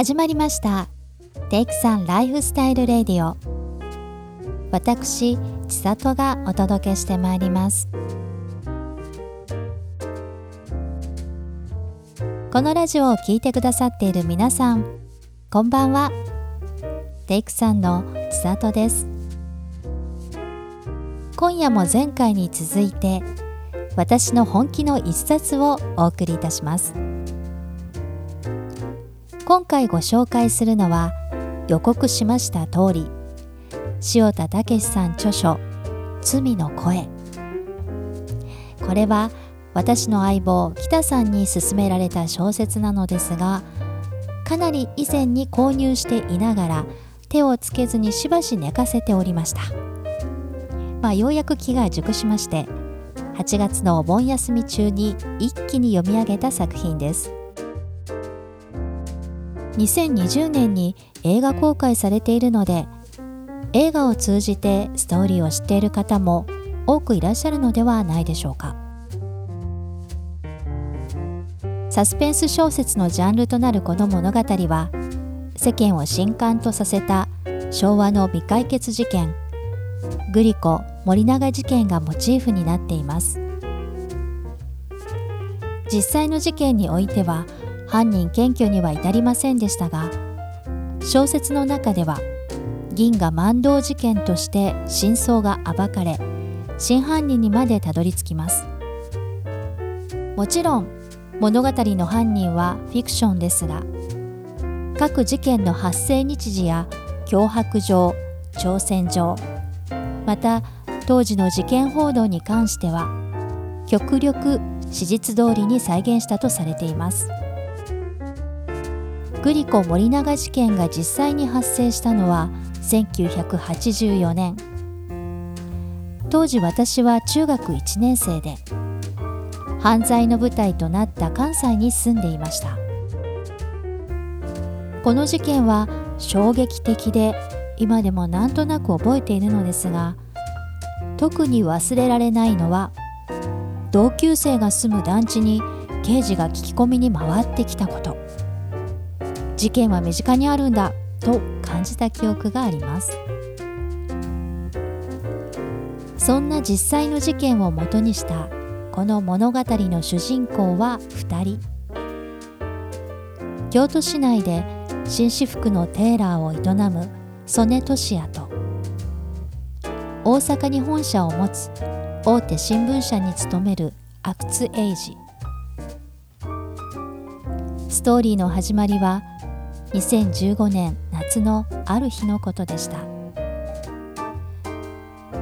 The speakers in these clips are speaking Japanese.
始まりました。テイクさんライフスタイルレディオ。私千里がお届けしてまいります。このラジオを聴いてくださっている皆さんこんばんは。テイクさんの千里です。今夜も前回に続いて私の本気の一冊をお送りいたします。今回ご紹介するのは予告しました通り塩田武さん著書「罪の声」これは私の相棒北さんに勧められた小説なのですがかなり以前に購入していながら手をつけずにしばし寝かせておりました。まあようやく気が熟しまして8月のお盆休み中に一気に読み上げた作品です。2020年に映画公開されているので映画を通じてストーリーを知っている方も多くいらっしゃるのではないでしょうか。サスペンス小説のジャンルとなるこの物語は世間を震撼とさせた昭和の未解決事件グリコ森永事件がモチーフになっています。実際の事件においては犯人検挙には至りませんでしたが小説の中では銀河万堂事件として真相が暴かれ真犯人にまでたどり着きます。もちろん物語の犯人はフィクションですが各事件の発生日時や脅迫状挑戦状また当時の事件報道に関しては極力史実通りに再現したとされています。グリコ森永事件が実際に発生したのは1984年。当時私は中学1年生で犯罪の舞台となった関西に住んでいました。この事件は衝撃的で今でもなんとなく覚えているのですが特に忘れられないのは同級生が住む団地に刑事が聞き込みに回ってきたこと。事件は身近にあるんだと感じた記憶があります。そんな実際の事件をもとにしたこの物語の主人公は2人。京都市内で紳士服のテーラーを営む曽根俊也と大阪に本社を持つ大手新聞社に勤める阿久津英二。ストーリーの始まりは2015年夏のある日のことでした。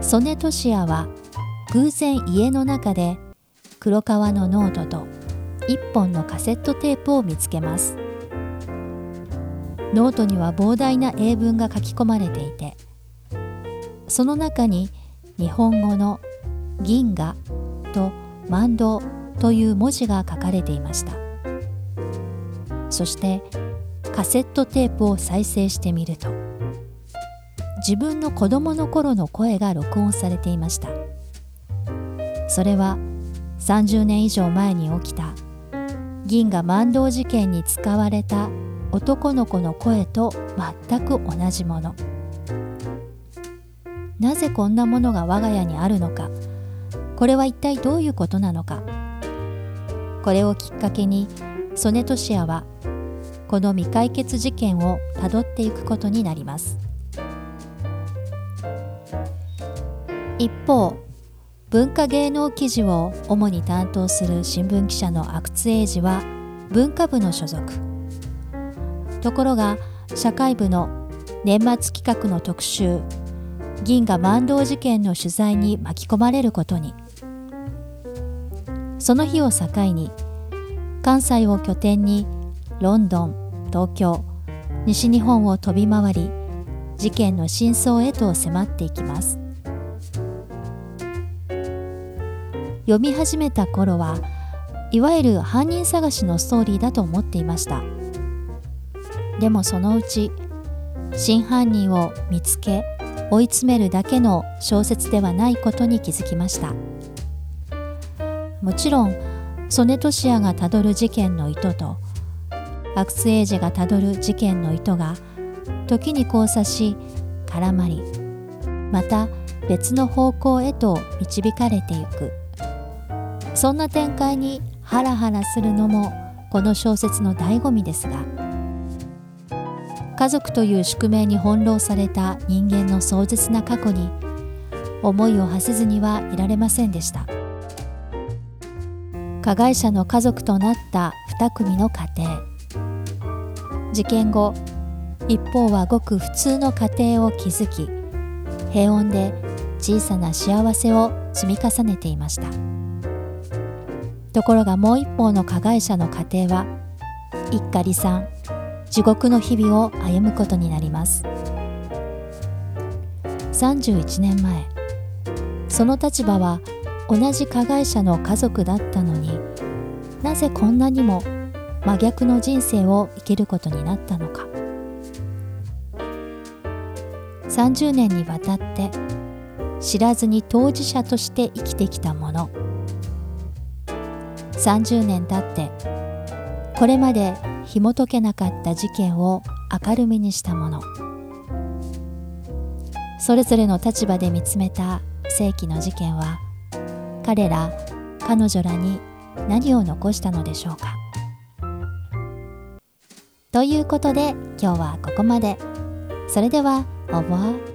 曽根俊也は偶然家の中で黒革のノートと一本のカセットテープを見つけます。ノートには膨大な英文が書き込まれていてその中に日本語の「銀河」と「万堂」という文字が書かれていました。そしてカセットテープを再生してみると自分の子供の頃の声が録音されていました。それは30年以上前に起きた銀河万堂事件に使われた男の子の声と全く同じもの。なぜこんなものが我が家にあるのかこれは一体どういうことなのか。これをきっかけに曽根俊也はこの未解決事件をたどっていくことになります。一方文化芸能記事を主に担当する新聞記者の阿久津英二は文化部の所属。ところが社会部の年末企画の特集銀河万堂事件の取材に巻き込まれることに。その日を境に関西を拠点にロンドン東京西日本を飛び回り事件の真相へと迫っていきます。読み始めた頃はいわゆる犯人探しのストーリーだと思っていました。でもそのうち真犯人を見つけ追い詰めるだけの小説ではないことに気づきました。もちろん曽根俊也がたどる事件の意図とアクスエイジがたどる事件の糸が時に交差し絡まりまた別の方向へと導かれていく。そんな展開にハラハラするのもこの小説の醍醐味ですが家族という宿命に翻弄された人間の壮絶な過去に思いを馳せずにはいられませんでした。加害者の家族となった2組の家庭。事件後一方はごく普通の家庭を築き平穏で小さな幸せを積み重ねていました。ところがもう一方の加害者の家庭は一家離散地獄の日々を歩むことになります。31年前その立場は同じ加害者の家族だったのになぜこんなにも真逆の人生を生きることになったのか。30年にわたって知らずに当事者として生きてきたもの。30年経ってこれまで紐解けなかった事件を明るみにしたもの。それぞれの立場で見つめた世紀の事件は彼ら彼女らに何を残したのでしょうか。ということで今日はここまで。それでは、au revoir。